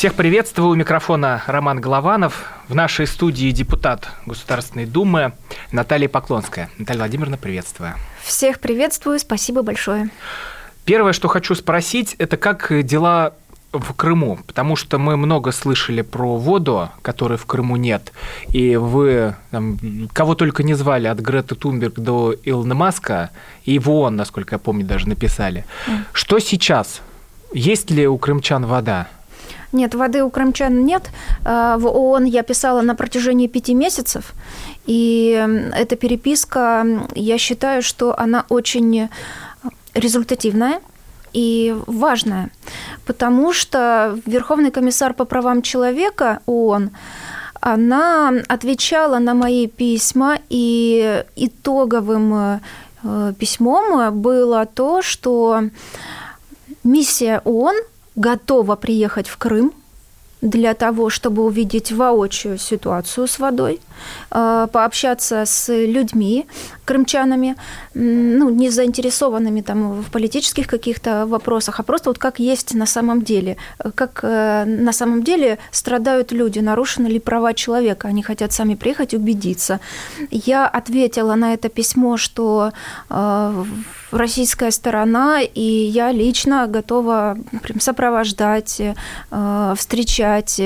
Всех приветствую. У микрофона Роман Голованов. В нашей студии депутат Государственной Думы Наталья Поклонская. Наталья Владимировна, приветствую. Всех приветствую, спасибо большое. Первое, что хочу спросить, это как дела в Крыму, потому что мы много слышали про воду, которой в Крыму нет, и вы там, кого только не звали, от Греты Тунберг до Илона Маска, и в ООН, насколько я помню, даже написали. Mm. Что сейчас? Есть ли у крымчан вода? Нет, воды у крымчан нет. А, в ООН я писала на протяжении пяти месяцев. И эта переписка, я считаю, что она очень результативная и важная, потому что Верховный комиссар по правам человека ООН она отвечала на мои письма, и итоговым э, письмом было то, что миссия ООН готова приехать в Крым для того, чтобы увидеть воочию ситуацию с водой, э, пообщаться с людьми, крымчанами, ну, не заинтересованными там в политических каких-то вопросах, а просто вот как есть на самом деле, как э, на самом деле страдают люди, нарушены ли права человека, они хотят сами приехать убедиться. Я ответила на это письмо, что э, российская сторона, и я лично готова прям сопровождать, встречать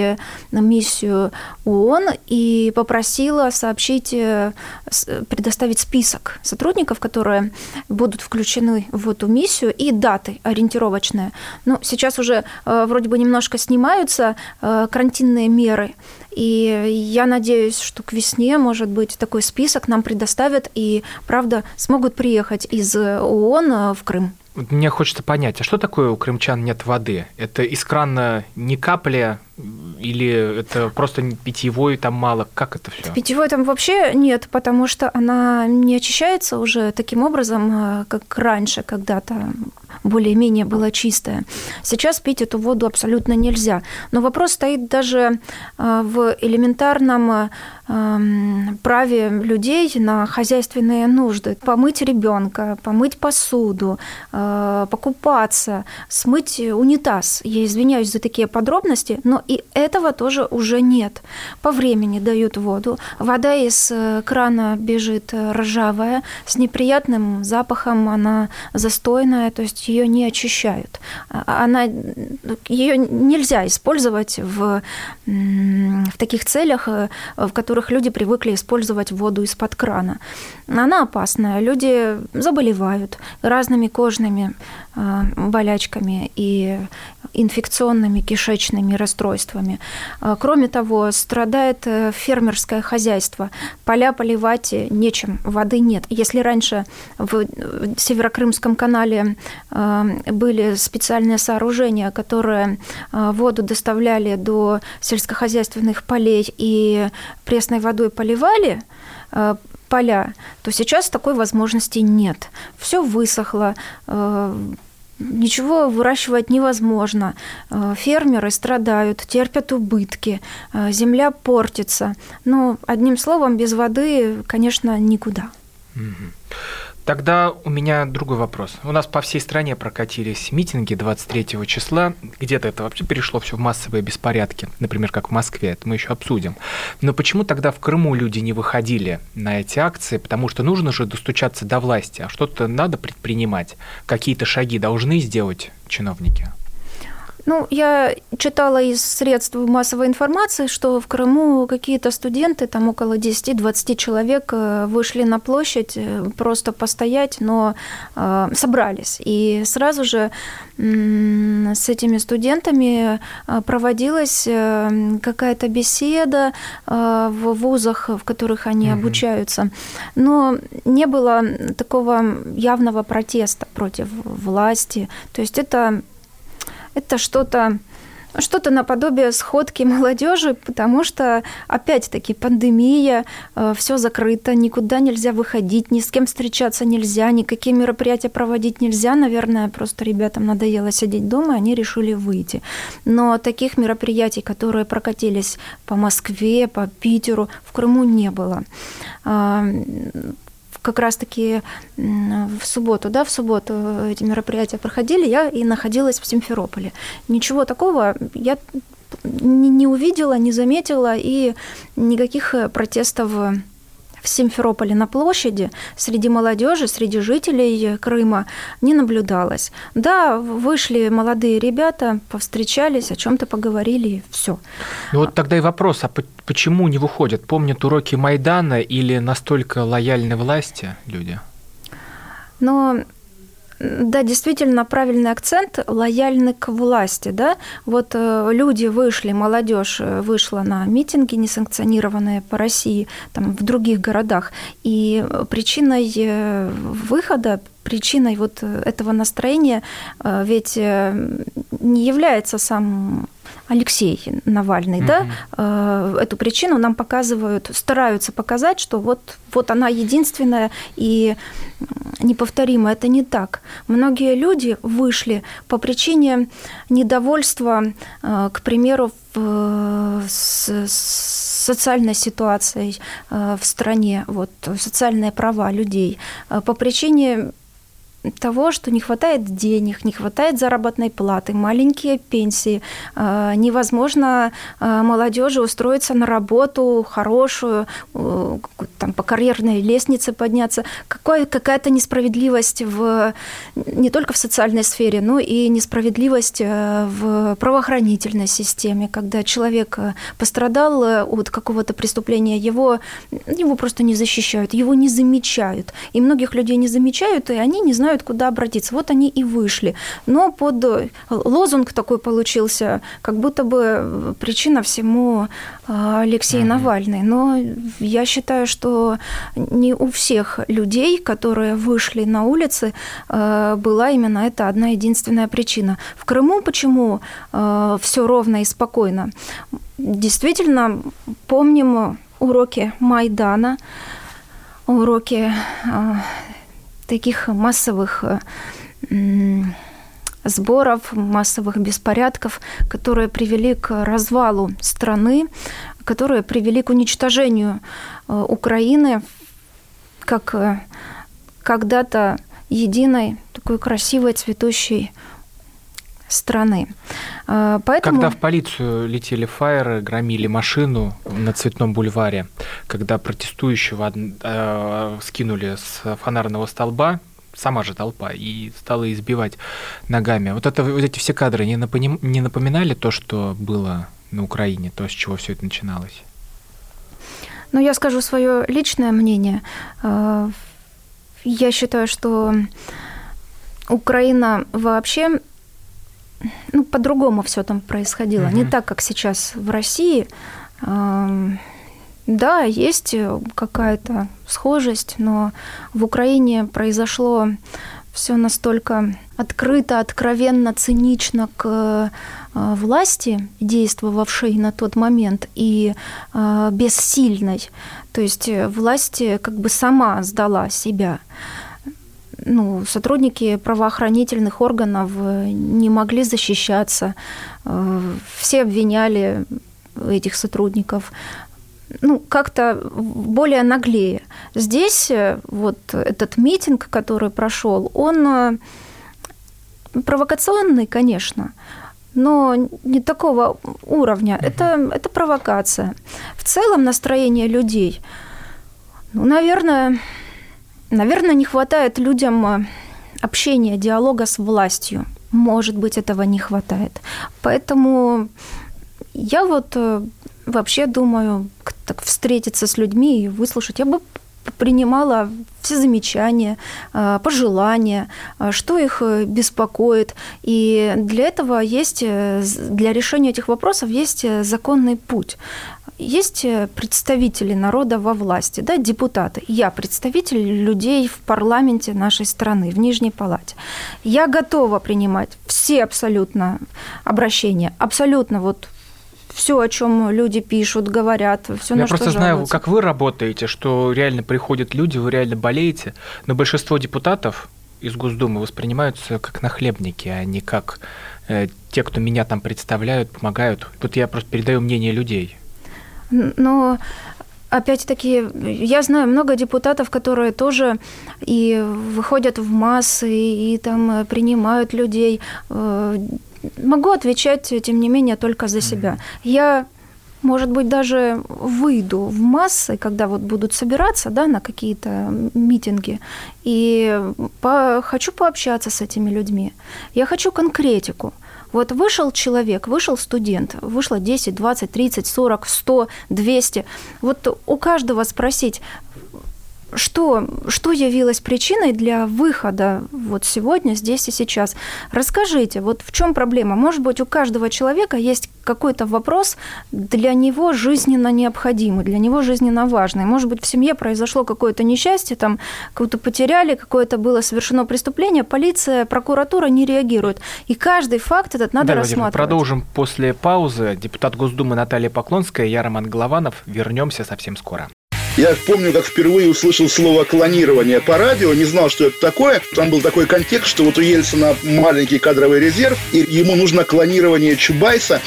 миссию ООН и попросила сообщить, предоставить список список сотрудников, которые будут включены в эту миссию, и даты ориентировочные. Ну, сейчас уже э, вроде бы немножко снимаются э, карантинные меры, и я надеюсь, что к весне, может быть, такой список нам предоставят, и, правда, смогут приехать из ООН э, в Крым. Мне хочется понять, а что такое у крымчан нет воды? Это из крана ни капли или это просто питьевой там мало? Как это все? Питьевой там вообще нет, потому что она не очищается уже таким образом, э, как раньше когда-то более-менее была чистая. Сейчас пить эту воду абсолютно нельзя. Но вопрос стоит даже э, в элементарном эм, праве людей на хозяйственные нужды. Помыть ребенка, помыть посуду, покупаться, смыть унитаз. Я извиняюсь за такие подробности, но и этого тоже уже нет. По времени дают воду. Вода из э, крана бежит ржавая, с неприятным запахом, она застойная, то есть ее не очищают. А, она, ее нельзя использовать в, в таких целях, э, в которых люди привыкли использовать воду из-под крана. Она опасная, люди заболевают разными кожными э, болячками и инфекционными кишечными расстройствами. А, кроме того, страдает э, фермерское хозяйство. Поля поливать нечем, воды нет. Если раньше в Северокрымском канале а, были специальные сооружения, которые а, воду доставляли до сельскохозяйственных полей и пресной водой поливали, поля, то сейчас такой возможности нет. Все высохло, ничего выращивать невозможно. Э, фермеры страдают, терпят убытки, э, земля портится. Но, одним словом, без воды, конечно, никуда. Тогда у меня другой вопрос. У нас по всей стране прокатились митинги 23 числа. Где-то это вообще перешло все в массовые беспорядки, например, как в Москве. Это мы еще обсудим. Но почему тогда в Крыму люди не выходили на эти акции? Потому что нужно же достучаться до власти, а что-то надо предпринимать. Какие-то шаги должны сделать чиновники. Ну, я читала из средств массовой информации, что в Крыму какие-то студенты, там около 10-20 человек, э, вышли на площадь э, просто постоять, но э, собрались. И сразу же с этими студентами проводилась какая-то беседа в вузах, в которых они угу. обучаются. Но не было такого явного протеста против власти. То есть это это что-то что-то наподобие сходки молодежи, потому что, опять-таки, пандемия, э, все закрыто, никуда нельзя выходить, ни с кем встречаться нельзя, никакие мероприятия проводить нельзя. Наверное, просто ребятам надоело сидеть дома, они решили выйти. Но таких мероприятий, которые прокатились по Москве, по Питеру, в Крыму не было а, как раз-таки в субботу, да, в субботу эти мероприятия проходили, я и находилась в Симферополе. Ничего такого я не увидела, не заметила, и никаких протестов в Симферополе на площади среди молодежи, среди жителей Крыма не наблюдалось. Да, вышли молодые ребята, повстречались, о чем-то поговорили, и все. Ну вот тогда и вопрос, а почему не выходят? Помнят уроки Майдана или настолько лояльны власти люди? Но да, действительно правильный акцент, лояльны к власти. Да? Вот э, люди вышли, молодежь э, вышла на митинги, несанкционированные по России, там, в других городах. И причиной э, выхода причиной вот этого настроения ведь не является сам Алексей Навальный, угу. да, э, эту причину нам показывают, стараются показать, что вот, вот она единственная и неповторимая. Это не так. Многие люди вышли по причине недовольства, э, к примеру, с, социальной ситуацией э, в стране, вот, социальные права людей, по причине того, что не хватает денег, не хватает заработной платы, маленькие пенсии, а, невозможно а, молодежи устроиться на работу хорошую, там, по карьерной лестнице подняться. Какая, какая-то несправедливость в, не только в социальной сфере, но и несправедливость э, в правоохранительной системе, когда человек э, пострадал э, от какого-то преступления, его, его просто не защищают, его не замечают. И многих людей не замечают, и они не знают, знают, куда обратиться. Вот они и вышли. Но под э, лозунг такой получился, как будто бы причина всему э, Алексей mm-hmm. Навальный. Но я считаю, что не у всех людей, которые вышли на улицы, э, была именно эта одна единственная причина. В Крыму почему все ровно и спокойно? Действительно, помним уроки Майдана, уроки таких массовых э, сборов, массовых беспорядков, которые привели к развалу страны, которые привели к уничтожению э, Украины как э, когда-то единой, такой красивой, цветущей страны. А, поэтому... Когда в полицию летели фаеры, громили машину на Цветном бульваре, когда протестующего э, скинули с фонарного столба, сама же толпа, и стала избивать ногами. Вот, это, вот эти все кадры не, напоминали, не напоминали то, что было на Украине, то, с чего все это начиналось? Ну, я скажу свое личное мнение. А, я считаю, что Украина вообще ну, по-другому все там происходило. Угу. Не так, как сейчас в России. Да, есть какая-то схожесть, но в Украине произошло все настолько открыто, откровенно, цинично к э, власти, действовавшей на тот момент, и э, бессильной. То есть власть как бы сама сдала себя ну, сотрудники правоохранительных органов э, не могли защищаться. Э, все обвиняли этих сотрудников ну, как-то более наглее. Здесь э, вот этот митинг, который прошел, он провокационный, конечно, но не такого уровня. Это, это провокация. В целом настроение людей, ну, наверное, Наверное, не хватает людям э, общения, диалога с властью. Может быть, этого не хватает. Поэтому я вот э, вообще думаю, так встретиться с людьми и выслушать. Я бы принимала все замечания, э, пожелания, что их беспокоит. И для этого есть, для решения этих вопросов есть законный путь. Есть э, представители народа во власти, да, депутаты. Я представитель людей в парламенте нашей страны, в Нижней Палате. Я готова принимать все абсолютно обращения, абсолютно вот все, о чем люди пишут, говорят, все Я на просто что знаю, жалуются. как вы работаете, что реально приходят люди, вы реально болеете, но большинство депутатов из Госдумы воспринимаются как нахлебники, а не как э, те, кто меня там представляют, помогают. Тут я просто передаю мнение людей. Но опять-таки, я знаю много депутатов, которые тоже и выходят в массы, и, там э, принимают людей. Э, Могу отвечать, тем не менее, только за себя. Я может быть, даже выйду в массы, когда вот будут собираться да, на какие-то митинги, и по, хочу пообщаться с этими людьми. Я хочу конкретику. Вот вышел человек, вышел студент, вышло 10, 20, 30, 40, 100, 200. Вот у каждого спросить, что, что явилось причиной для выхода вот сегодня, здесь и сейчас? Расскажите, вот в чем проблема? Может быть, у каждого человека есть какой-то вопрос для него жизненно необходимый, для него жизненно важный. Может быть, в семье произошло какое-то несчастье, там кого-то потеряли, какое-то было совершено преступление, полиция, прокуратура не реагирует. И каждый факт этот надо Наталья рассматривать. Продолжим после паузы. Депутат Госдумы Наталья Поклонская, я Роман Голованов. Вернемся совсем скоро. Я помню, как впервые услышал слово «клонирование» по радио, не знал, что это такое. Там был такой контекст, что вот у Ельцина маленький кадровый резерв, и ему нужно клонирование Чубайса.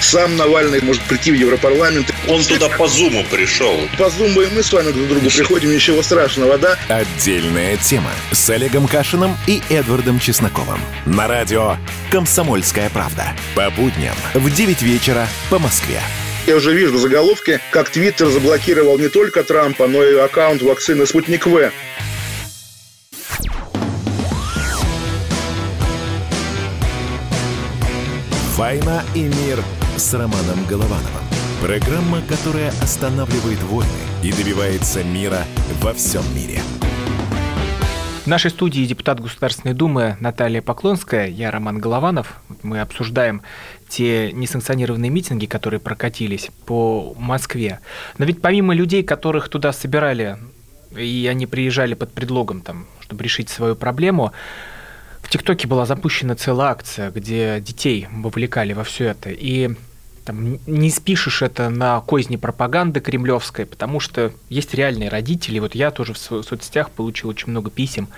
Сам Навальный может прийти в Европарламент. Он туда по зуму пришел. По зуму и мы с вами друг к другу приходим, ничего страшного, да? Отдельная тема с Олегом Кашиным и Эдвардом Чесноковым. На радио «Комсомольская правда». По будням в 9 вечера по Москве. Я уже вижу заголовки, как Твиттер заблокировал не только Трампа, но и аккаунт вакцины «Спутник В». «Война и мир» с Романом Головановым. Программа, которая останавливает войны и добивается мира во всем мире. В нашей студии депутат Государственной Думы Наталья Поклонская, я Роман Голованов. Мы обсуждаем те несанкционированные митинги, которые прокатились по Москве. Но ведь помимо людей, которых туда собирали, и они приезжали под предлогом, там, чтобы решить свою проблему, в ТикТоке была запущена целая акция, где детей вовлекали во все это. И там, не спишешь это на козни пропаганды кремлевской, потому что есть реальные родители. Вот я тоже в соцсетях получил очень много писем,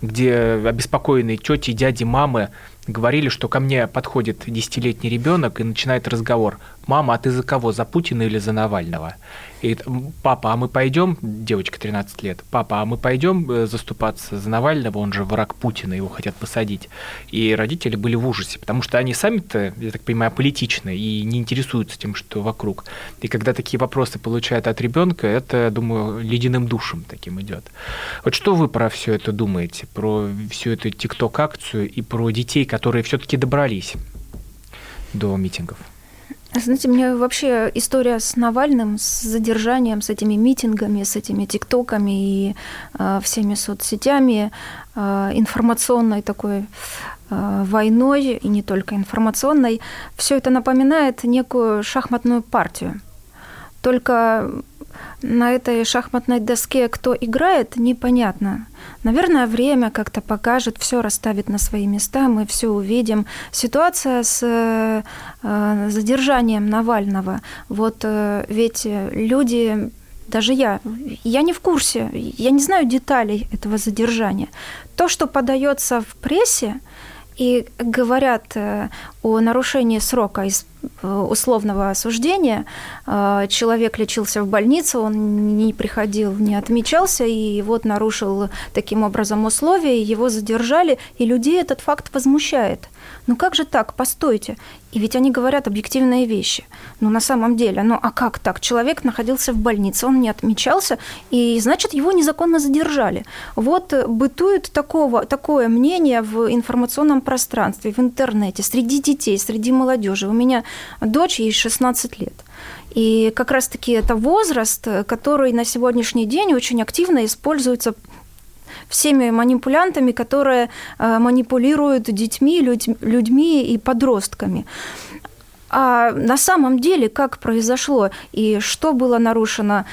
где обеспокоенные тети, дяди, мамы говорили, что ко мне подходит десятилетний ребенок и начинает разговор. Мама, а ты за кого? За Путина или за Навального? И папа, а мы пойдем, девочка 13 лет, папа, а мы пойдем э, заступаться за Навального, он же враг Путина, его хотят посадить. И родители были в ужасе, потому что они сами-то, я так понимаю, политичны и не интересуются тем, что вокруг. И когда такие вопросы получают от ребенка, это, думаю, ледяным душем таким идет. Вот что вы про все это думаете, про всю эту тикток-акцию и про детей, которые все-таки добрались до митингов? Знаете, мне вообще история с Навальным, с задержанием, с этими митингами, с этими тиктоками и э, всеми соцсетями, э, информационной такой э, войной, и не только информационной, все это напоминает некую шахматную партию. Только на этой шахматной доске кто играет, непонятно. Наверное, время как-то покажет, все расставит на свои места, мы все увидим. Ситуация с э, задержанием Навального. Вот э, ведь люди даже я, я не в курсе, я не знаю деталей этого задержания. То, что подается в прессе и говорят э, о нарушении срока условного осуждения. Человек лечился в больнице, он не приходил, не отмечался, и вот нарушил таким образом условия, его задержали, и людей этот факт возмущает. Ну как же так? Постойте. И ведь они говорят объективные вещи. Ну на самом деле, ну а как так? Человек находился в больнице, он не отмечался, и значит его незаконно задержали. Вот бытует такого, такое мнение в информационном пространстве, в интернете, среди детей, среди молодежи. У меня дочь, ей 16 лет. И как раз-таки это возраст, который на сегодняшний день очень активно используется всеми манипулянтами, которые манипулируют детьми, людьми и подростками. а на самом деле как произошло и что было нарушено,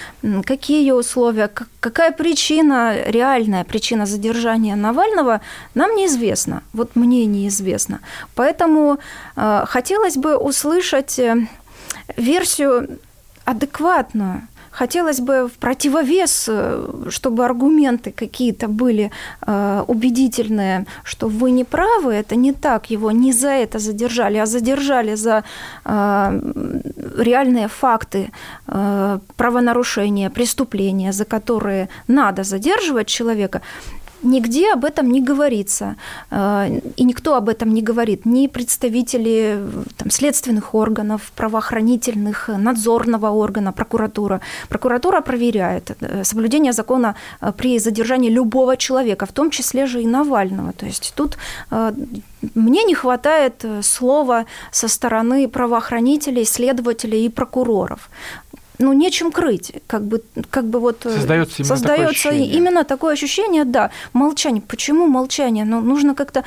какие условия, какая причина, реальная причина задержания Навального, нам неизвестно. Вот мне неизвестно. Поэтому э, хотелось бы услышать э, версию адекватную хотелось бы в противовес, э, чтобы аргументы какие-то были э, убедительные, что вы не правы, это не так, его не за это задержали, а задержали за э, реальные факты правонарушения, преступления, за которые надо задерживать человека, Нигде об этом не говорится, э, и никто об этом не говорит. Ни представители там, следственных органов, правоохранительных, надзорного органа, прокуратура. Прокуратура проверяет э, соблюдение закона э, при задержании любого человека, в том числе же и Навального. То есть тут мне не хватает слова со стороны правоохранителей, следователей и прокуроров ну, нечем крыть. Как бы, как бы вот создается, именно, создается такое ощущение. именно такое ощущение, да, молчание. Почему молчание? Ну, нужно как-то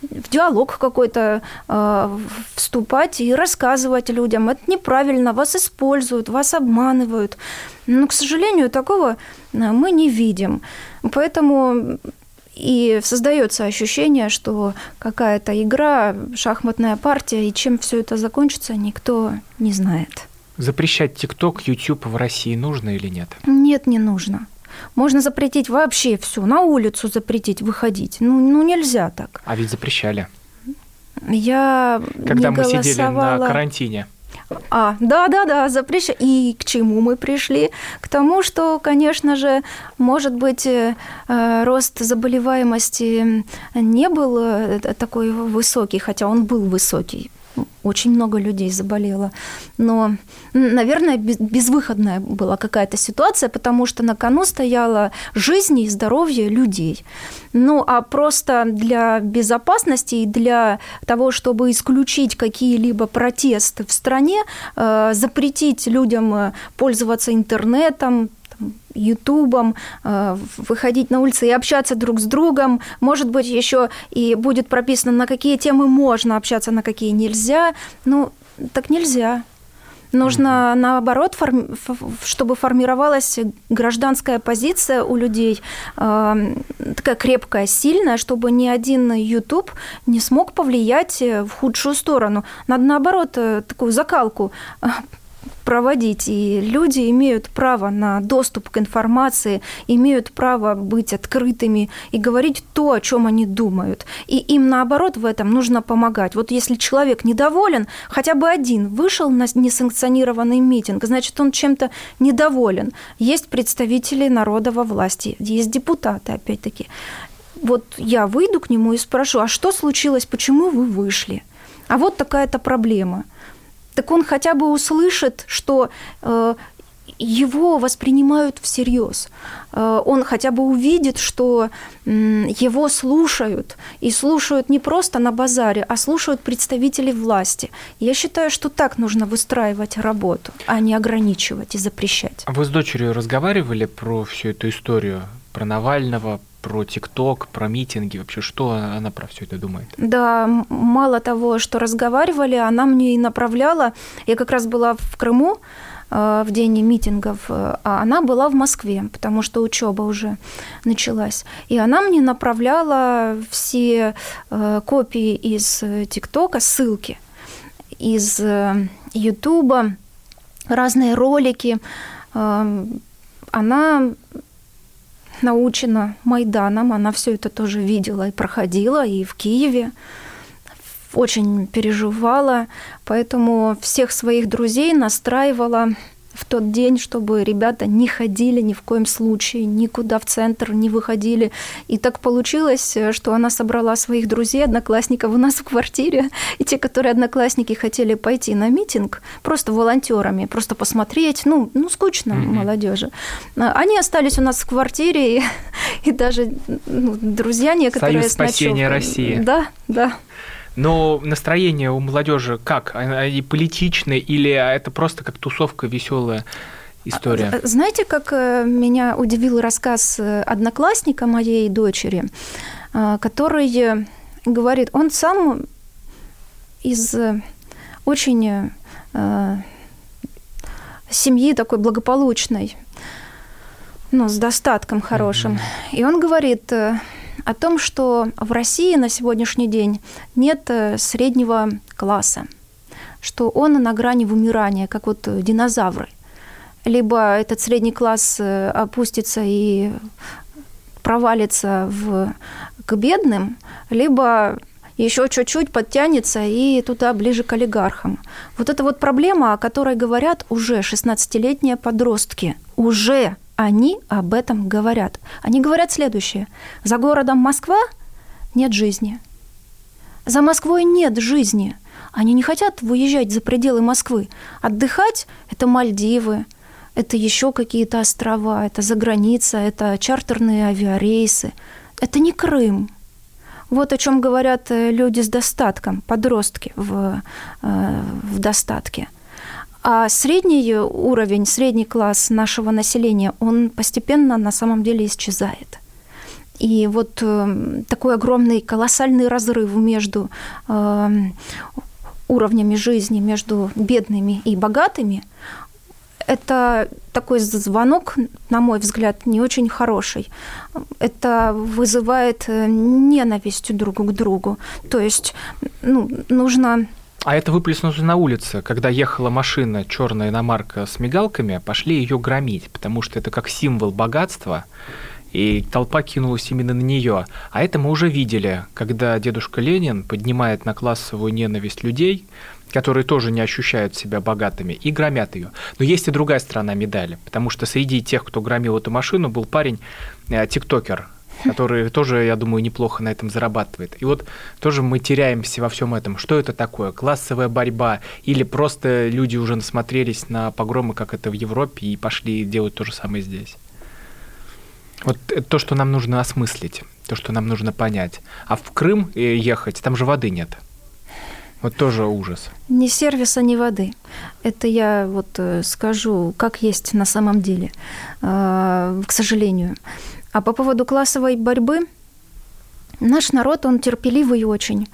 в диалог какой-то э, вступать и рассказывать людям. Это неправильно, вас используют, вас обманывают. Но, к сожалению, такого э, мы не видим. Поэтому и создается ощущение, что какая-то игра, шахматная партия, и чем все это закончится, никто не знает. Запрещать ТикТок, YouTube в России нужно или нет? Нет, не нужно. Можно запретить вообще все, на улицу запретить выходить. Ну, ну нельзя так. А ведь запрещали. Я Когда не мы голосовала... сидели на карантине. А, да, да, да, запрещ. И к чему мы пришли? К тому, что, конечно же, может быть, э, рост заболеваемости не был э, такой высокий, хотя он был высокий очень много людей заболело. Но, наверное, безвыходная была какая-то ситуация, потому что на кону стояла жизнь и здоровье людей. Ну, а просто для безопасности и для того, чтобы исключить какие-либо протесты в стране, э, запретить людям э, пользоваться интернетом, Ютубом, э, выходить на улицы и общаться друг с другом. Может быть, еще и будет прописано, на какие темы можно общаться, на какие нельзя. Ну, так нельзя. Нужно, наоборот, форми- чтобы формировалась гражданская позиция у людей, э, такая крепкая, сильная, чтобы ни один YouTube не смог повлиять в худшую сторону. Надо, наоборот, э, такую закалку проводить. И люди имеют право на доступ к информации, имеют право быть открытыми и говорить то, о чем они думают. И им, наоборот, в этом нужно помогать. Вот если человек недоволен, хотя бы один вышел на несанкционированный митинг, значит, он чем-то недоволен. Есть представители народа во власти, есть депутаты, опять-таки. Вот я выйду к нему и спрошу, а что случилось, почему вы вышли? А вот такая-то проблема – так он хотя бы услышит, что э, его воспринимают всерьез. Э, он хотя бы увидит, что его слушают. И слушают не просто на базаре, а слушают представители власти. Я считаю, что так нужно выстраивать работу, а не ограничивать и запрещать. А вы с дочерью разговаривали про всю эту историю? Про Навального, про ТикТок, про митинги, вообще что она про все это думает? Да, мало того, что разговаривали, она мне и направляла. Я как раз была в Крыму э, в день митингов, э, а она была в Москве, потому что учеба уже началась. И она мне направляла все э, копии из ТикТока, ссылки из Ютуба, разные ролики. Она научена Майданом, она все это тоже видела и проходила, и в Киеве. Очень переживала, поэтому всех своих друзей настраивала в тот день, чтобы ребята не ходили ни в коем случае, никуда в центр не выходили. И так получилось, что она собрала своих друзей, одноклассников у нас в квартире, и те, которые одноклассники хотели пойти на митинг, просто волонтерами, просто посмотреть, ну, ну скучно mm-hmm. молодежи. Они остались у нас в квартире, и, и даже ну, друзья некоторые... Союз спасения России. Да, да. Но настроение у молодежи как? Они политичны или это просто как тусовка веселая? история. А, знаете, как э, меня удивил рассказ э, одноклассника моей дочери, э, который говорит, он сам из очень э, семьи такой благополучной, ну, с достатком хорошим. Mm-hmm. И он говорит э, о том, что в России на сегодняшний день нет э, среднего класса, что он на грани вымирания, как вот динозавры. Либо этот средний класс э, опустится и провалится в, к бедным, либо еще чуть-чуть подтянется и туда ближе к олигархам. Вот это вот проблема, о которой говорят уже 16-летние подростки. Уже они об этом говорят. Они говорят следующее. За городом Москва нет жизни. За Москвой нет жизни. Они не хотят выезжать за пределы Москвы. Отдыхать – это Мальдивы, это еще какие-то острова, это за граница, это чартерные авиарейсы. Это не Крым. Вот о чем говорят э, люди с достатком, подростки в, э, в достатке. А средний уровень, средний класс нашего населения, он постепенно на самом деле исчезает. И вот э, такой огромный, колоссальный разрыв между уровнями жизни, между бедными и богатыми, это такой звонок, на мой взгляд, не очень хороший. Это вызывает э, ненависть друг к другу. То есть ну, нужно а это выплеснулось на улице, когда ехала машина черная иномарка с мигалками, пошли ее громить, потому что это как символ богатства, и толпа кинулась именно на нее. А это мы уже видели, когда дедушка Ленин поднимает на классовую ненависть людей, которые тоже не ощущают себя богатыми, и громят ее. Но есть и другая сторона медали, потому что среди тех, кто громил эту машину, был парень, э, тиктокер, который тоже, я думаю, неплохо на этом зарабатывает. И вот тоже мы теряемся во всем этом. Что это такое? Классовая борьба? Или просто люди уже насмотрелись на погромы, как это в Европе, и пошли делать то же самое здесь? Вот то, что нам нужно осмыслить, то, что нам нужно понять. А в Крым э, ехать, там же воды нет. Вот тоже ужас. Ни сервиса, ни воды. Это я вот э, скажу, как есть на самом деле, э, к сожалению. А по поводу классовой борьбы, наш народ, он терпеливый очень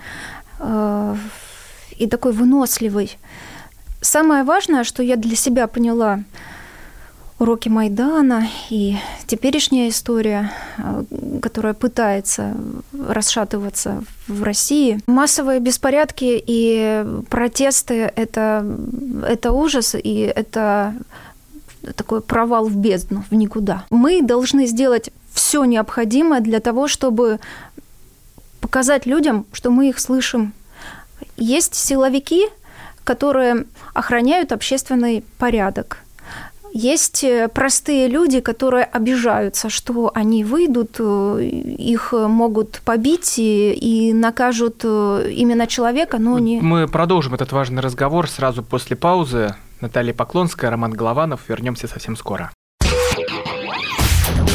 э, и такой выносливый. Самое важное, что я для себя поняла – уроки Майдана и теперешняя история, э, которая пытается расшатываться в России. Массовые беспорядки и протесты это, – это ужас, и это такой провал в бездну, в никуда. Мы должны сделать все необходимое для того, чтобы показать людям, что мы их слышим. Есть силовики, которые охраняют общественный порядок. Есть э, простые люди, которые обижаются, что они выйдут, э, их могут побить и, и накажут э, именно человека, но не... Мы продолжим этот важный разговор сразу после паузы. Наталья Поклонская, Роман Голованов. Вернемся совсем скоро.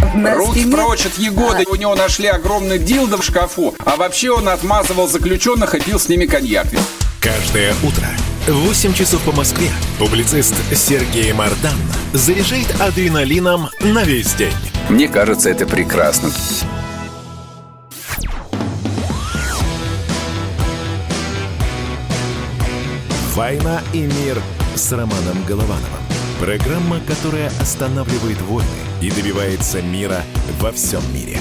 Руки прочь от Егоды. У него нашли огромный дилдо в шкафу. А вообще он отмазывал заключенных и пил с ними коньяк. Каждое утро в 8 часов по Москве публицист Сергей Мардан заряжает адреналином на весь день. Мне кажется, это прекрасно. «Война и мир» с Романом Головановым. Программа, которая останавливает войны и добивается мира во всем мире.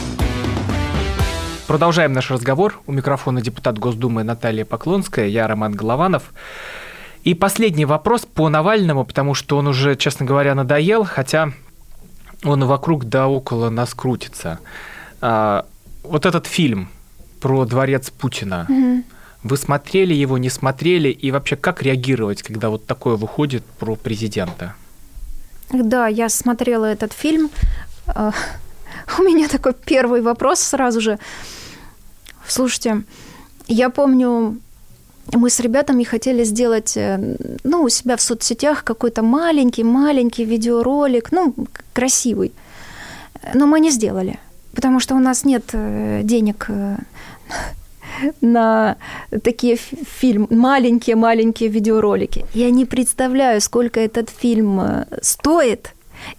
Продолжаем наш разговор. У микрофона депутат Госдумы Наталья Поклонская, я Роман Голованов. И последний вопрос по Навальному, потому что он уже, честно говоря, надоел, хотя он вокруг да около нас крутится. А, вот этот фильм про дворец Путина. Угу. Вы смотрели его, не смотрели? И вообще, как реагировать, когда вот такое выходит про президента? Да, я смотрела этот фильм. А, у меня такой первый вопрос сразу же. Слушайте, я помню мы с ребятами хотели сделать, э, ну, у себя в соцсетях какой-то маленький-маленький видеоролик, ну, красивый. Но мы не сделали, потому что у нас нет э, денег э, на такие фильм, маленькие-маленькие видеоролики. Я не представляю, сколько этот фильм стоит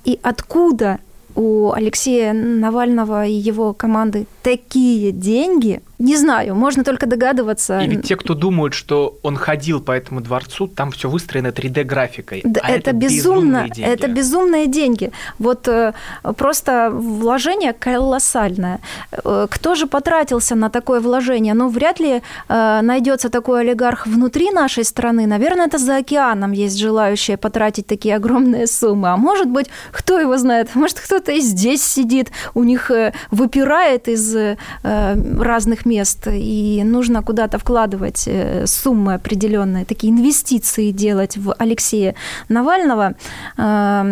и откуда у Алексея Навального и его команды такие деньги, не знаю, можно только догадываться. И ведь те, кто думают, что он ходил по этому дворцу, там все выстроено 3D-графикой. Да, а это, это безумно, деньги. это безумные деньги. Вот э, просто вложение колоссальное. Э, кто же потратился на такое вложение? Ну, вряд ли э, найдется такой олигарх внутри нашей страны. Наверное, это за океаном есть желающие потратить такие огромные суммы. А может быть, кто его знает? Может, кто-то и здесь сидит, у них выпирает из разных мест, и нужно куда-то вкладывать э, суммы определенные, такие инвестиции делать в Алексея Навального, а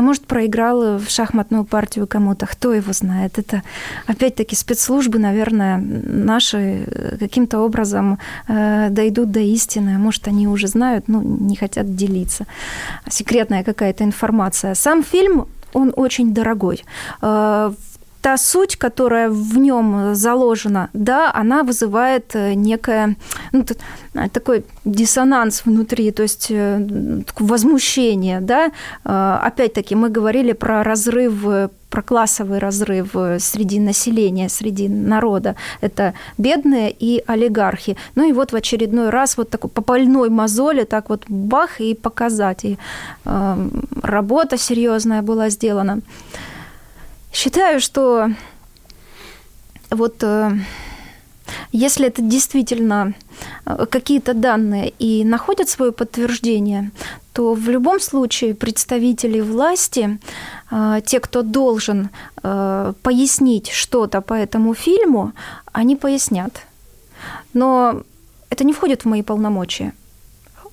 может, проиграл в шахматную партию кому-то, кто его знает. Это, опять-таки, спецслужбы, наверное, наши э, каким-то образом э, дойдут до истины, а может, они уже знают, но не хотят делиться. Секретная какая-то информация. Сам фильм он очень дорогой та суть, которая в нем заложена, да, она вызывает э, некое ну, э, такой диссонанс внутри, то есть э, возмущение, да. Опять-таки мы говорили про разрыв про классовый разрыв среди населения, среди народа. Это бедные и олигархи. Ну и вот в очередной раз вот такой попальной мозоли, так вот бах и показать. И э, работа серьезная была сделана. Считаю, что вот э, если это действительно э, какие-то данные и находят свое подтверждение, то в любом случае представители власти, э, те, кто должен пояснить что-то по этому фильму, они пояснят. Но это не входит в мои полномочия.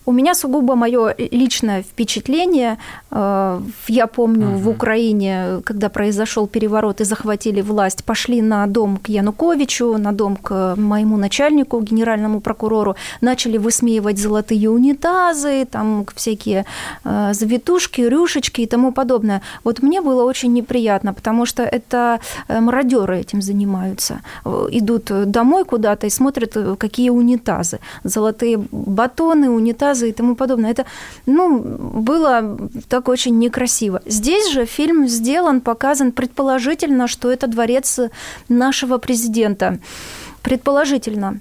У меня сугубо мое личное впечатление. Э, я помню, угу. в Украине, когда произошел переворот и захватили власть, пошли на дом к Януковичу, на дом к моему начальнику, генеральному прокурору, начали высмеивать золотые унитазы, там всякие э, завитушки, рюшечки и тому подобное. Вот мне было очень неприятно, потому что это э, мародеры этим занимаются. Идут домой куда-то и смотрят, какие унитазы. Золотые батоны, унитазы рассказы и тому подобное. Это, ну, было так очень некрасиво. Здесь же фильм сделан, показан предположительно, что это дворец нашего президента. Предположительно.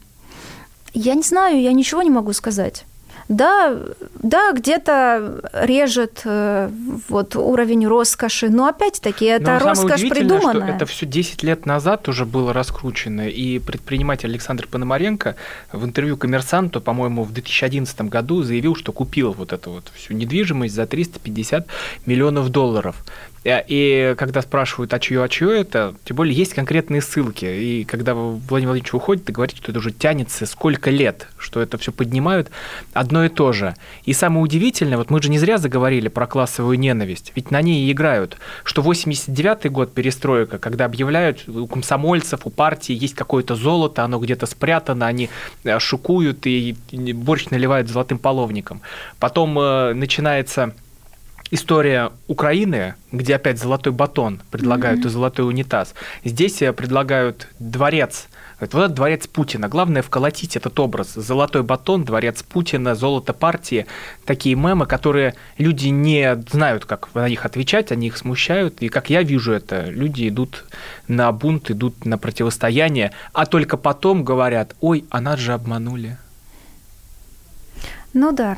Я не знаю, я ничего не могу сказать. Да, да, где-то режет э, вот уровень роскоши, но опять-таки это но роскошь придуманная. Что это все 10 лет назад уже было раскручено, и предприниматель Александр Пономаренко в интервью коммерсанту, по-моему, в 2011 году заявил, что купил вот эту вот всю недвижимость за 350 миллионов долларов. Э, и когда спрашивают, а чье, а чье это, тем более есть конкретные ссылки. И когда Владимир Владимирович уходит, и говорит, что это уже тянется сколько лет, что это все поднимают одно и то же. И самое удивительное, вот мы же не зря заговорили про классовую ненависть, ведь на ней и играют, что 89-й год перестройка, когда объявляют у комсомольцев, у партии есть какое-то золото, оно где-то спрятано, они э, шукуют и борщ наливают золотым половником. Потом э, начинается история Украины, где опять золотой батон предлагают mm-hmm. и золотой унитаз. Здесь э, предлагают дворец. Вот этот дворец Путина. Главное вколотить этот образ. Золотой батон, дворец Путина, золото партии. Такие мемы, которые люди не знают, как на них отвечать, они их смущают. И как я вижу это, люди идут на бунт, идут на противостояние, а только потом говорят, ой, а нас же обманули. Ну да.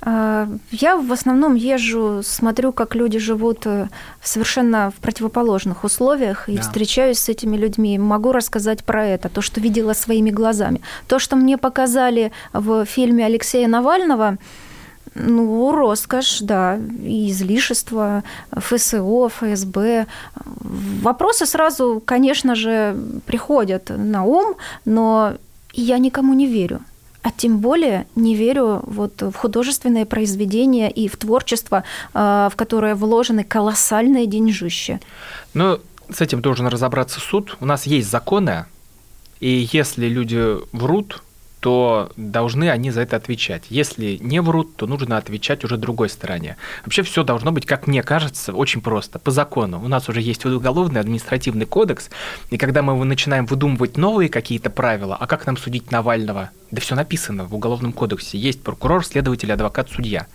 А, я в основном езжу, смотрю, как люди живут э, совершенно в противоположных условиях и да. встречаюсь с этими людьми. Могу рассказать про это, то, что видела своими глазами. То, что мне показали в фильме Алексея Навального, ну, роскошь, да, и излишество, ФСО, ФСБ. Вопросы сразу, конечно же, приходят на ум, но я никому не верю а тем более не верю вот в художественные произведения и в творчество, а, в которое вложены колоссальные деньжища. Ну, с этим должен разобраться суд. У нас есть законы, и если люди врут, то должны они за это отвечать. Если не врут, то нужно отвечать уже другой стороне. Вообще все должно быть, как мне кажется, очень просто, по закону. У нас уже есть уголовный административный кодекс, и когда мы начинаем выдумывать новые какие-то правила, а как нам судить Навального? Да все написано в уголовном кодексе. Есть прокурор, следователь, адвокат, судья.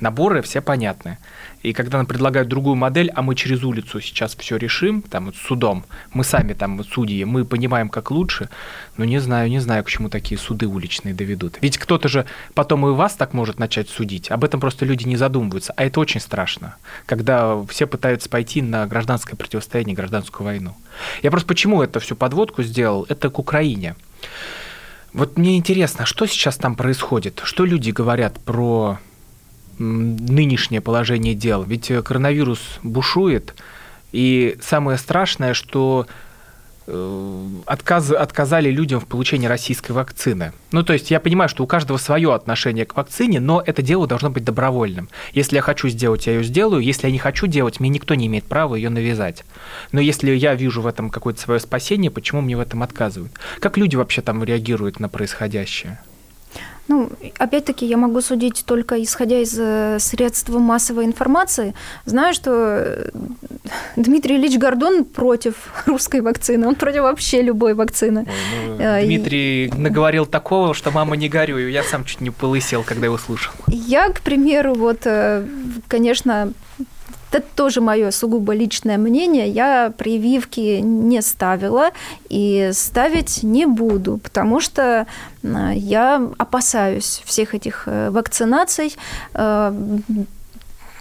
Наборы все понятны. И когда нам предлагают другую модель, а мы через улицу сейчас все решим, там, вот, судом, мы сами там судьи, мы понимаем, как лучше, но не знаю, не знаю, к чему такие суды уличные доведут. Ведь кто-то же потом и вас так может начать судить. Об этом просто люди не задумываются. А это очень страшно, когда все пытаются пойти на гражданское противостояние, гражданскую войну. Я просто почему это всю подводку сделал? Это к Украине. Вот мне интересно, что сейчас там происходит? Что люди говорят про нынешнее положение дел. Ведь э, коронавирус бушует, и самое страшное, что э, отказ, отказали людям в получении российской вакцины. Ну, то есть я понимаю, что у каждого свое отношение к вакцине, но это дело должно быть добровольным. Если я хочу сделать, я ее сделаю. Если я не хочу делать, мне никто не имеет права ее навязать. Но если я вижу в этом какое-то свое спасение, почему мне в этом отказывают? Как люди вообще там реагируют на происходящее? Ну, опять-таки, я могу судить только исходя из э, средств массовой информации. Знаю, что э, Дмитрий Ильич Гордон против русской вакцины, он против вообще любой вакцины. Ой, ну, Дмитрий и... наговорил такого, что мама не горюю. Я сам чуть не полысел, когда его слушал. Я, к примеру, вот, э, конечно, это тоже мое сугубо личное мнение. Я прививки не ставила и ставить не буду, потому что я опасаюсь всех этих э, вакцинаций э,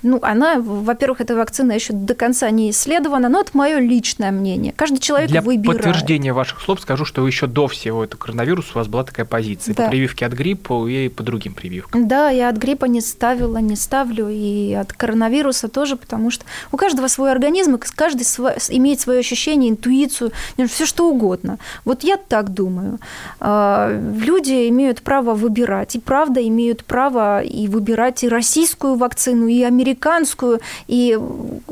ну, она, во-первых, эта вакцина еще до конца не исследована, но это мое личное мнение. Каждый человек Для выбирает. Для подтверждения ваших слов скажу, что еще до всего этого коронавируса у вас была такая позиция. Да. По прививке от гриппа и по другим прививкам. Да, я от гриппа не ставила, не ставлю, и от коронавируса тоже, потому что у каждого свой организм, и каждый свой, имеет свое ощущение, интуицию, все что угодно. Вот я так думаю. А, люди имеют право выбирать, и правда имеют право и выбирать и российскую вакцину, и американскую американскую и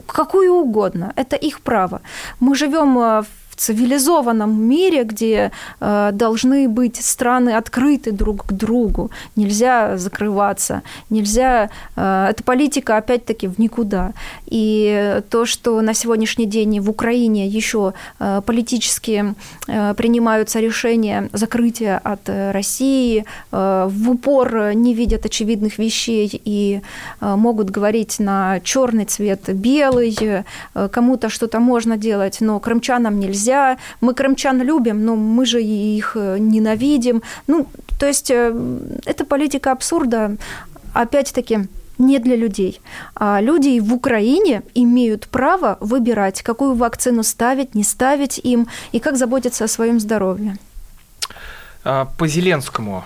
какую угодно. Это их право. Мы живем э, в цивилизованном мире, где э, должны быть страны открыты друг к другу, нельзя закрываться, нельзя... Э, эта политика, опять-таки, в никуда. И то, что на сегодняшний день в Украине еще э, политически э, принимаются решения закрытия от России, э, в упор не видят очевидных вещей и э, могут говорить на черный цвет белый, э, кому-то что-то можно делать, но крымчанам нельзя, нельзя, мы крымчан любим, но мы же их э, ненавидим. Ну, то есть э, это политика абсурда, опять-таки, не для людей. А люди в Украине имеют право выбирать, какую вакцину ставить, не ставить им, и как заботиться о своем здоровье. А, по Зеленскому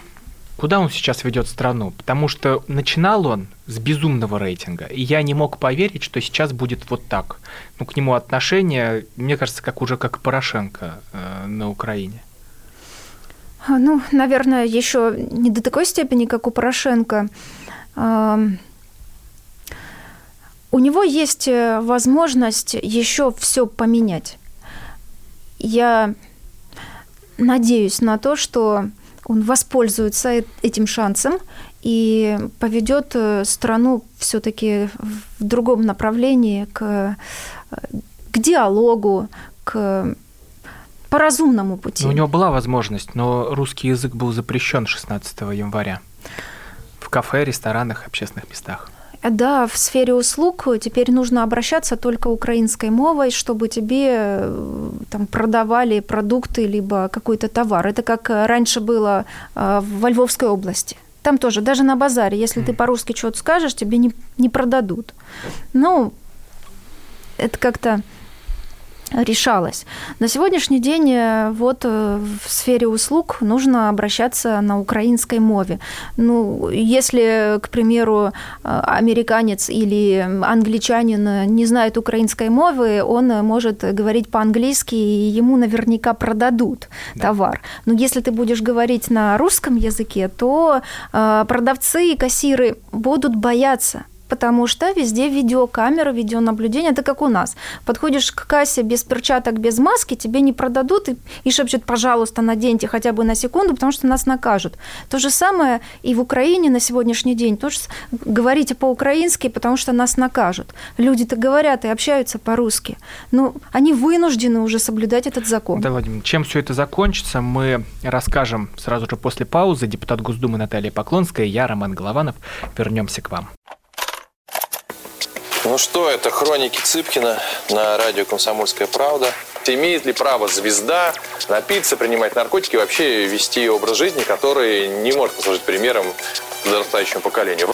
куда он сейчас ведет страну, потому что начинал он с безумного рейтинга, и я не мог поверить, что сейчас будет вот так. Ну, к нему отношение, мне кажется, как уже как Порошенко э, на Украине. А, ну, наверное, еще не до такой степени, как у Порошенко. У него есть э, возможность еще все поменять. Я надеюсь на то, что он воспользуется этим шансом и поведет э, страну все-таки в другом направлении к, э, к диалогу, к по разумному пути. Но у него была возможность, но русский язык был запрещен 16 января в кафе, ресторанах, общественных местах. Да, в сфере услуг теперь нужно обращаться только украинской мовой, чтобы тебе э, там, продавали продукты либо какой-то товар. Это как раньше было э, во Львовской области. Там тоже, даже на базаре, если ты по-русски что-то скажешь, тебе не, не продадут. Ну, это как-то решалось. На сегодняшний день э, вот э, в сфере услуг нужно обращаться на украинской мове. Ну, если, к примеру, э, американец или англичанин не знает украинской мовы, он может говорить по-английски, и ему наверняка продадут да. товар. Но если ты будешь говорить на русском языке, то продавцы и кассиры будут бояться потому что везде видеокамеры, видеонаблюдение. Это как у нас. Подходишь к кассе без перчаток, без маски, тебе не продадут и, и шепчут, пожалуйста, наденьте хотя бы на секунду, потому что нас накажут. То же самое и в Украине на сегодняшний день. Тоже говорите по-украински, потому что нас накажут. Люди-то говорят и общаются по-русски. Но они вынуждены уже соблюдать этот закон. Да, Владимир, чем все это закончится, мы расскажем сразу же после паузы. Депутат Госдумы Наталья Поклонская, я, Роман Голованов. Вернемся к вам. Ну что, это хроники Цыпкина на радио «Комсомольская правда». Имеет ли право звезда напиться, принимать наркотики, вообще вести образ жизни, который не может послужить примером подрастающему поколению?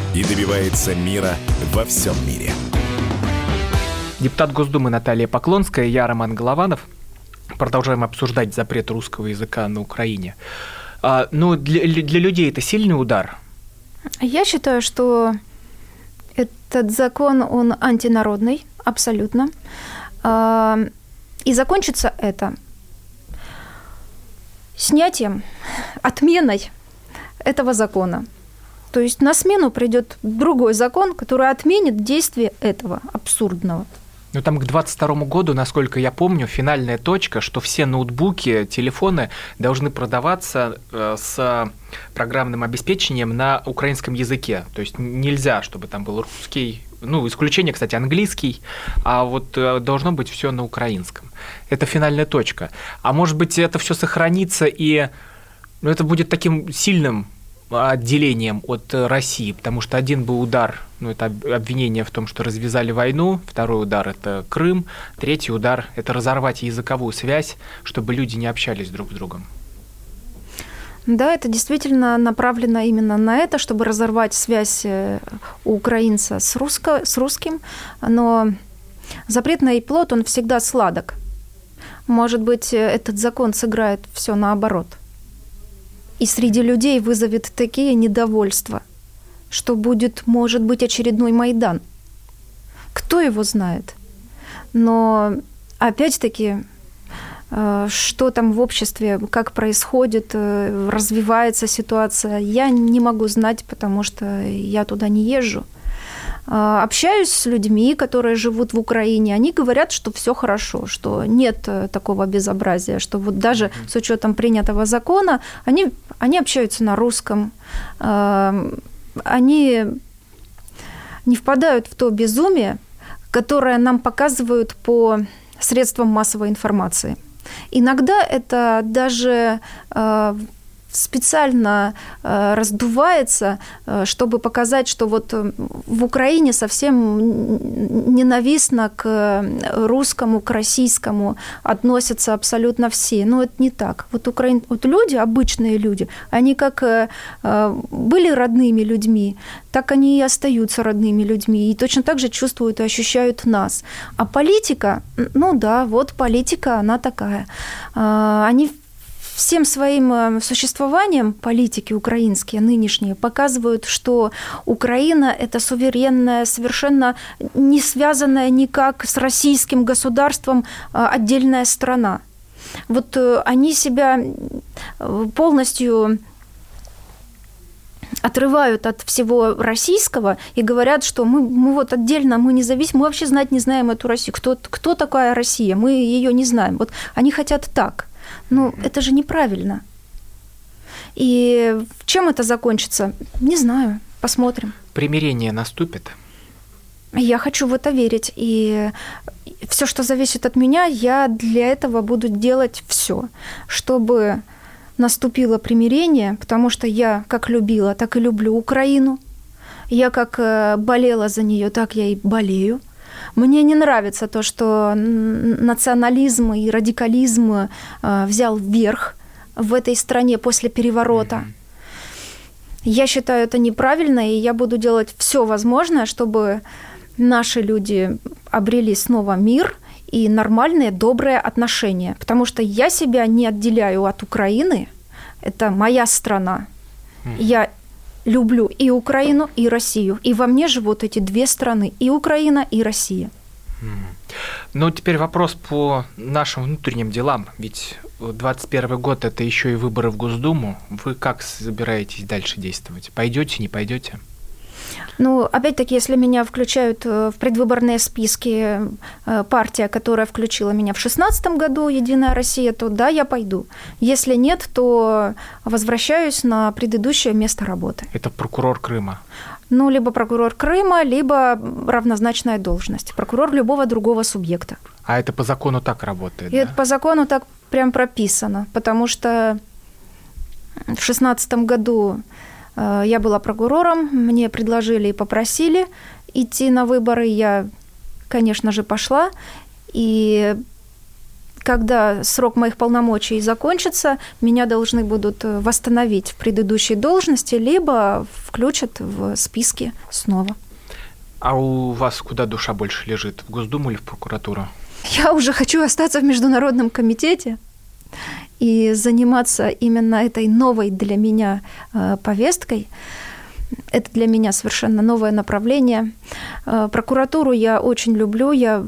и добивается мира во всем мире. Депутат Госдумы Наталья Поклонская, я Роман Голованов. Продолжаем обсуждать запрет русского языка на Украине. А, ну, для, для людей это сильный удар? Я считаю, что этот закон, он антинародный, абсолютно. А, и закончится это снятием, отменой этого закона. То есть на смену придет другой закон, который отменит действие этого абсурдного. Ну, там к 2022 году, насколько я помню, финальная точка, что все ноутбуки, телефоны должны продаваться э, с программным обеспечением на украинском языке. То есть нельзя, чтобы там был русский, ну, исключение, кстати, английский, а вот э, должно быть все на украинском. Это финальная точка. А может быть, это все сохранится и ну, это будет таким сильным отделением от России, потому что один был удар, ну, это обвинение в том, что развязали войну, второй удар – это Крым, третий удар – это разорвать языковую связь, чтобы люди не общались друг с другом. Да, это действительно направлено именно на это, чтобы разорвать связь э, у украинца с, русско, с русским, но запретный плод, он всегда сладок. Может быть, этот закон сыграет все наоборот – и среди людей вызовет такие недовольства, что будет, может быть, очередной Майдан. Кто его знает? Но опять-таки, э, что там в обществе, как происходит, э, развивается ситуация, я не могу знать, потому что я туда не езжу. А, общаюсь с людьми, которые живут в Украине, они говорят, что все хорошо, что нет э, такого безобразия, что вот даже с учетом принятого закона они, они общаются на русском, они не впадают в то безумие, которое нам показывают по средствам массовой информации. Иногда это даже э, специально э, раздувается, э, чтобы показать, что вот э, в Украине совсем ненавистно к русскому, к российскому относятся абсолютно все. Но это не так. Вот, украин... вот люди, обычные люди, они как были родными людьми, так они и остаются родными людьми. И точно так же чувствуют и ощущают нас. А политика, ну да, вот политика, она такая. Они всем своим э, существованием политики украинские, нынешние, показывают, что Украина – это суверенная, совершенно не связанная никак с российским государством э, отдельная страна. Вот э, они себя полностью отрывают от всего российского и говорят, что мы, мы вот отдельно, мы независимы, мы вообще знать не знаем эту Россию. Кто, кто такая Россия? Мы ее не знаем. Вот они хотят так. Ну, это же неправильно. И чем это закончится? Не знаю. Посмотрим. Примирение наступит? Я хочу в это верить. И все, что зависит от меня, я для этого буду делать все, чтобы наступило примирение, потому что я как любила, так и люблю Украину. Я как э, болела за нее, так я и болею. Мне не нравится то, что национализм и радикализм э, взял вверх в этой стране после переворота. Я считаю это неправильно, и я буду делать все возможное, чтобы наши люди обрели снова мир и нормальные, добрые отношения. Потому что я себя не отделяю от Украины. Это моя страна. Я люблю и Украину, и Россию. И во мне живут эти две страны, и Украина, и Россия. Ну, теперь вопрос по нашим внутренним делам. Ведь 2021 год – это еще и выборы в Госдуму. Вы как собираетесь дальше действовать? Пойдете, не пойдете? Ну, опять-таки, если меня включают э, в предвыборные списки э, партия, которая включила меня в 2016 году, «Единая Россия», то да, я пойду. Если нет, то возвращаюсь на предыдущее место работы. Это прокурор Крыма? Ну, либо прокурор Крыма, либо равнозначная должность. Прокурор любого другого субъекта. А это по закону так работает? И да? это по закону так прям прописано, потому что в 2016 году я была прокурором, мне предложили и попросили идти на выборы. Я, конечно же, пошла. И когда срок моих полномочий закончится, меня должны будут восстановить в предыдущей должности, либо включат в списки снова. А у вас куда душа больше лежит, в Госдуму или в прокуратуру? Я уже хочу остаться в Международном комитете и заниматься именно этой новой для меня э, повесткой. Это для меня совершенно новое направление. Э, прокуратуру я очень люблю, я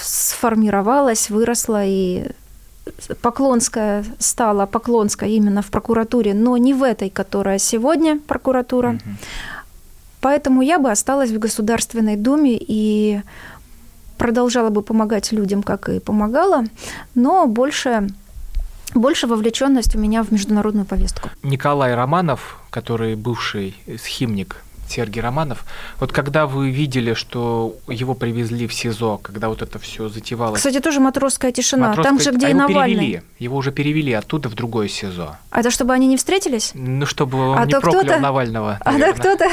сформировалась, выросла и Поклонская стала Поклонская именно в прокуратуре, но не в этой, которая сегодня прокуратура. Угу. Поэтому я бы осталась в Государственной Думе и продолжала бы помогать людям, как и помогала, но больше больше вовлеченность у меня в международную повестку. Николай Романов, который бывший схимник Сергей Романов. Вот когда вы видели, что его привезли в СИЗО, когда вот это все затевалось. Кстати, тоже матросская тишина. Матросская... Там же, где а и его Навальный. Перевели. Его уже перевели оттуда в другое СИЗО. А это чтобы они не встретились? Ну, чтобы он а не проклял Навального. Наверное. А да кто-то.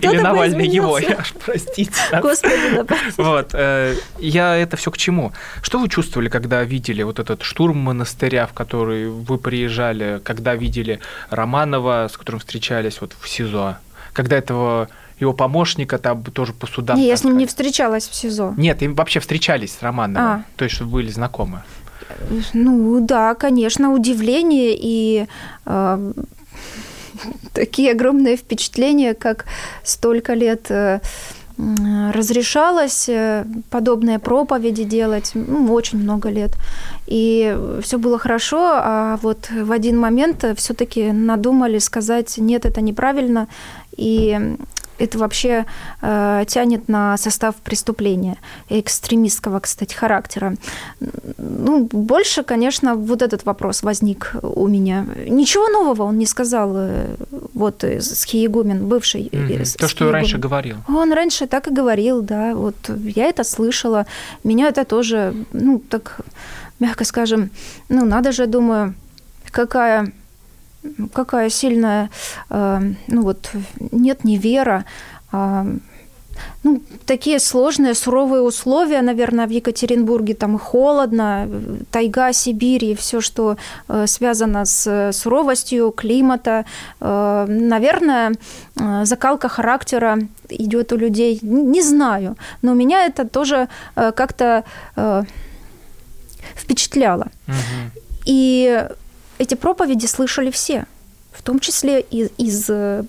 Или Навальный его, я аж простите. Господи, Вот. Э, я это все к чему? Что вы чувствовали, когда видели вот этот штурм монастыря, в который вы приезжали, когда видели Романова, с которым встречались вот в СИЗО? Когда этого его помощника там тоже по судам. Не, я с ним не встречалась в СИЗО. Нет, им вообще встречались с Романовым, а. то есть, чтобы были знакомы. Ну да, конечно, удивление и э, такие огромные впечатления, как столько лет э, разрешалось э, подобные проповеди делать ну, очень много лет. И все было хорошо, а вот в один момент все-таки надумали сказать, нет, это неправильно, и это вообще э, тянет на состав преступления экстремистского, кстати, характера. Ну, больше, конечно, вот этот вопрос возник у меня. Ничего нового он не сказал, э, вот Схиегумен, бывший. Mm-hmm. То, что раньше говорил. Он раньше так и говорил, да. Вот я это слышала. Меня это тоже, ну, так, мягко скажем, ну, надо же, думаю, какая какая сильная, э, ну вот, нет не вера, а, ну, такие сложные, суровые условия, наверное, в Екатеринбурге, там холодно, тайга, Сибирь и все, что э, связано с суровостью климата. Э, наверное, закалка характера идет у людей, не знаю, но меня это тоже как-то впечатляло. Угу. И эти проповеди слышали все, в том числе из, из э,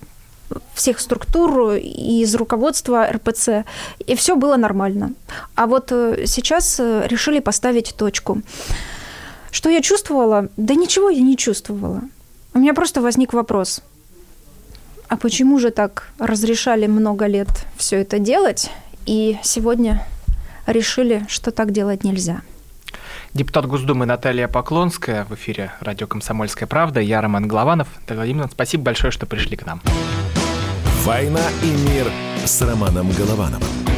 всех структур, из руководства РПЦ, и все было нормально. А вот э, сейчас э, решили поставить точку. Что я чувствовала? Да ничего я не чувствовала. У меня просто возник вопрос. А почему же так разрешали много лет все это делать, и сегодня решили, что так делать нельзя? Депутат Госдумы Наталья Поклонская в эфире радио «Комсомольская правда». Я Роман Голованов. Владимир, спасибо большое, что пришли к нам. «Война и мир» с Романом Головановым.